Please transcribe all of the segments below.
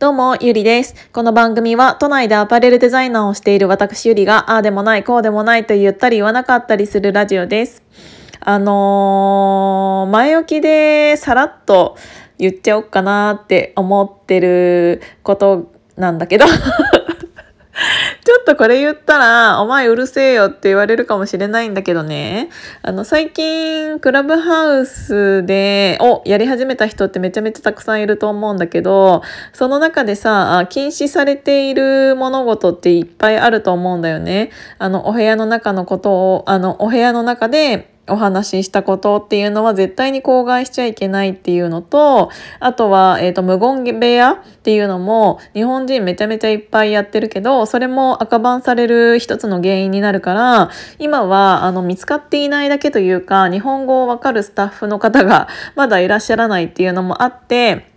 どうも、ゆりです。この番組は都内でアパレルデザイナーをしている私ゆりが、ああでもない、こうでもないと言ったり言わなかったりするラジオです。あのー、前置きでさらっと言っちゃおっかなって思ってることなんだけどっとこれ言ったら、お前うるせえよって言われるかもしれないんだけどね。あの、最近、クラブハウスで、をやり始めた人ってめちゃめちゃたくさんいると思うんだけど、その中でさ、禁止されている物事っていっぱいあると思うんだよね。あの、お部屋の中のことを、あの、お部屋の中で、お話ししたことっていうのは絶対に口外しちゃいけないっていうのとあとは、えーと、無言部屋っていうのも日本人めちゃめちゃいっぱいやってるけどそれも赤バンされる一つの原因になるから今はあの見つかっていないだけというか日本語をわかるスタッフの方がまだいらっしゃらないっていうのもあって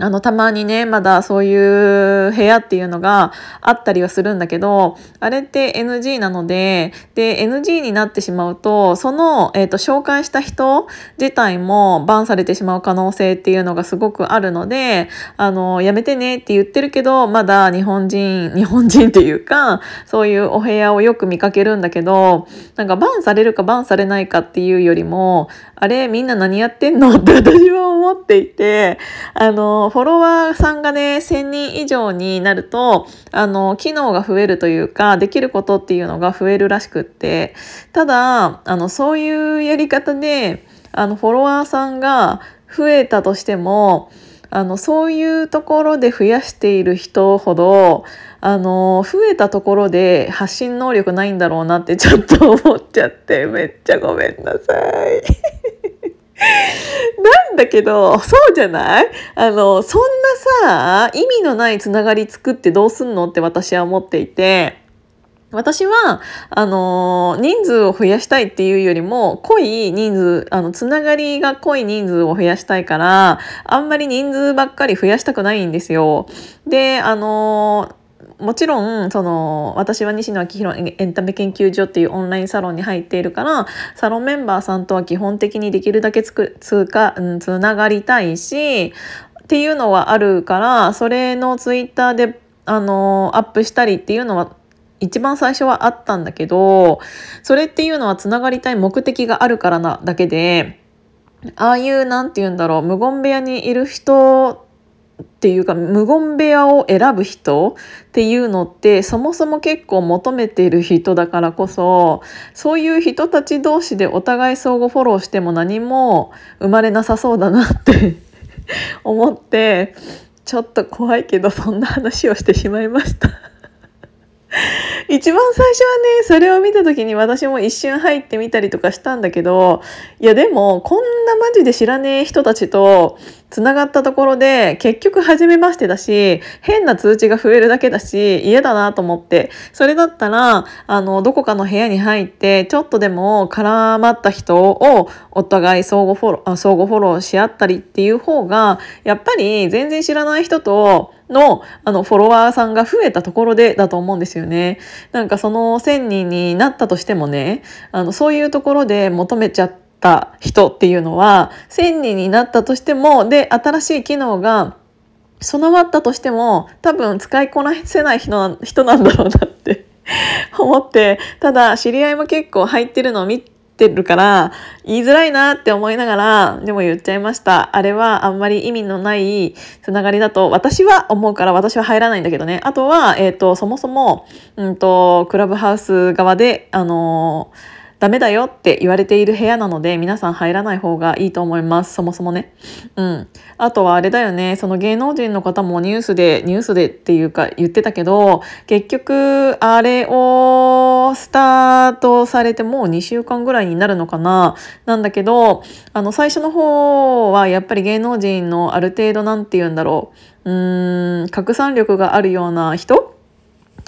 あの、たまにね、まだそういう部屋っていうのがあったりはするんだけど、あれって NG なので、で、NG になってしまうと、その、えっ、ー、と、紹介した人自体もバンされてしまう可能性っていうのがすごくあるので、あの、やめてねって言ってるけど、まだ日本人、日本人っていうか、そういうお部屋をよく見かけるんだけど、なんかバンされるかバンされないかっていうよりも、あれみんな何やってんのって私は思っていて、あの、フォロワーさんがね、1000人以上になると、あの、機能が増えるというか、できることっていうのが増えるらしくって、ただ、あの、そういうやり方で、あの、フォロワーさんが増えたとしても、あのそういうところで増やしている人ほどあの増えたところで発信能力ないんだろうなってちょっと思っちゃってめっちゃごめんなさい。なんだけどそうじゃない？あのそんなさ意味のないつながり作ってどうすんのって私は思っていて。私は、あの、人数を増やしたいっていうよりも、濃い人数、あの、つながりが濃い人数を増やしたいから、あんまり人数ばっかり増やしたくないんですよ。で、あの、もちろんその私は西野昭弘エンタメ研究所っていうオンラインサロンに入っているからサロンメンバーさんとは基本的にできるだけつくつか、うん、つながりたいしっていうのはあるからそれのツイッターであのアップしたりっていうのは一番最初はあったんだけどそれっていうのはつながりたい目的があるからなだけでああいう何て言うんだろう無言部屋にいる人っていうか無言部屋を選ぶ人っていうのってそもそも結構求めている人だからこそそういう人たち同士でお互い相互フォローしても何も生まれなさそうだなって 思ってちょっと怖いけどそんな話をしてしまいました。一番最初はねそれを見た時に私も一瞬入ってみたりとかしたんだけどいやでもこんなマジで知らねえ人たちとつながったところで結局初めましてだし変な通知が増えるだけだし嫌だなと思ってそれだったらあのどこかの部屋に入ってちょっとでも絡まった人をお互い相互フォロー相互フォローし合ったりっていう方がやっぱり全然知らない人とのあのフォロワーさんが増えたところでだと思うんですよね。なんかその1,000人になったとしてもねあのそういうところで求めちゃってた人っていうのは1,000人になったとしてもで新しい機能が備わったとしても多分使いこなせない人なんだろうなって 思ってただ知り合いも結構入ってるのを見てるから言いづらいなって思いながらでも言っちゃいました。あれはあんまり意味のないつながりだと私は思うから私は入らないんだけどね。あとは、えーと、そもそも、うんと、クラブハウス側であのーダメだよって言われている部屋なので皆さん入らない方がいいと思います。そもそもね。うん。あとはあれだよね。その芸能人の方もニュースでニュースでっていうか言ってたけど結局あれをスタートされてもう2週間ぐらいになるのかな。なんだけどあの最初の方はやっぱり芸能人のある程度なんて言うんだろう。うーん拡散力があるような人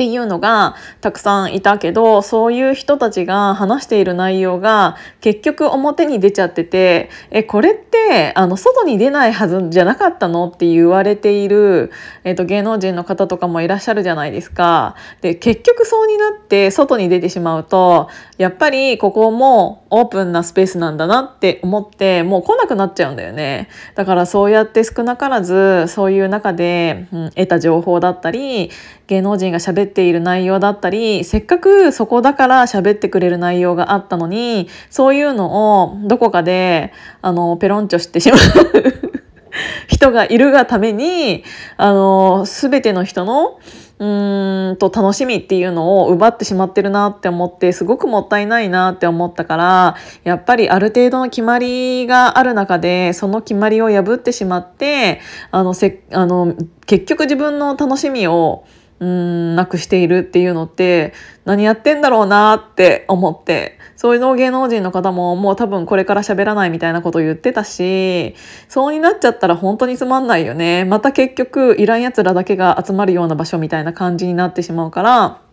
っていうのがたくさんいたけどそういう人たちが話している内容が結局表に出ちゃっててえこれってあの外に出ないはずじゃなかったの？って言われている、えーと、芸能人の方とかもいらっしゃるじゃないですか。で結局そうになって外に出てしまうとやっぱりここもオープンなスペースなんだなって思ってもう来なくなっちゃうんだよね。だからそうやって少なからずそういう中で、うん、得た情報だったり芸能人が喋っている内容だったりせっかくそこだから喋ってくれる内容があったのにそういうのをどこかであのペロンチョしてしまう 人がいるがためにあの全ての人のうーんと楽しみっていうのを奪ってしまってるなって思ってすごくもったいないなって思ったからやっぱりある程度の決まりがある中でその決まりを破ってしまってあのせあの結局自分の楽しみをうんなくしているっていうのって何やってんだろうなって思ってそういうの芸能人の方ももう多分これから喋らないみたいなこと言ってたしそうになっちゃったら本当につまんないよね。また結局いらんやつらだけが集まるような場所みたいな感じになってしまうから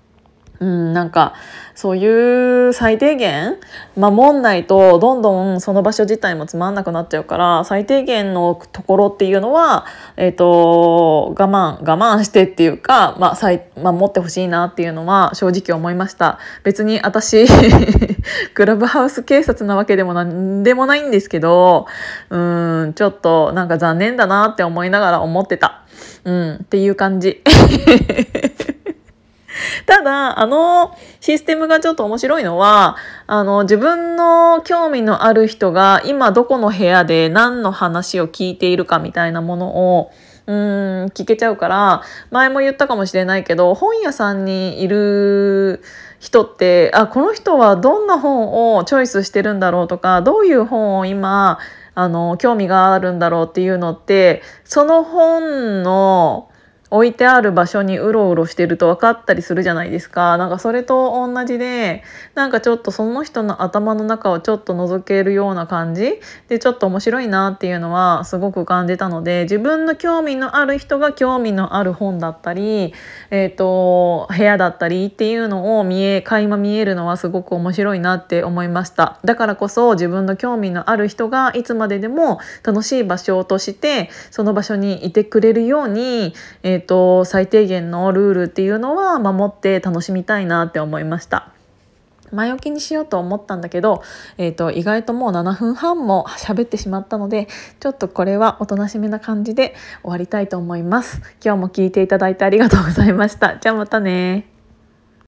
うん、なんかそういう最低限守んないとどんどんその場所自体もつまんなくなっちゃうから最低限のところっていうのは、えーと、我慢我慢してっていうか、まあ、守ってほしいなっていうのは正直思いました別に私 クラブハウス警察なわけでもなんでもないんですけどうんちょっとなんか残念だなって思いながら思ってた、うん、っていう感じ。ただ、あのシステムがちょっと面白いのは、あの、自分の興味のある人が今どこの部屋で何の話を聞いているかみたいなものを、うん、聞けちゃうから、前も言ったかもしれないけど、本屋さんにいる人って、あ、この人はどんな本をチョイスしてるんだろうとか、どういう本を今、あの、興味があるんだろうっていうのって、その本の、置いてある場所にうろうろしてると分かったりするじゃないですか。なんかそれと同じでなんかちょっとその人の頭の中をちょっと覗けるような感じ？でちょっと面白いなっていうのはすごく感じたので自分の興味のある人が興味のある本だったり、えーと、部屋だったりっていうのを見え垣間見えるのはすごく面白いなって思いました。だからこそ自分の興味のある人がいつまででも楽しい場所としてその場所にいてくれるように、えーえーと、最低限のルールっていうのは守って楽しみたいなって思いました。前置きにしようと思ったんだけど、えーと、意外ともう7分半も喋ってしまったのでちょっとこれはおとなしめな感じで終わりたいと思います。今日も聞いていただいてありがとうございました。じゃあまたね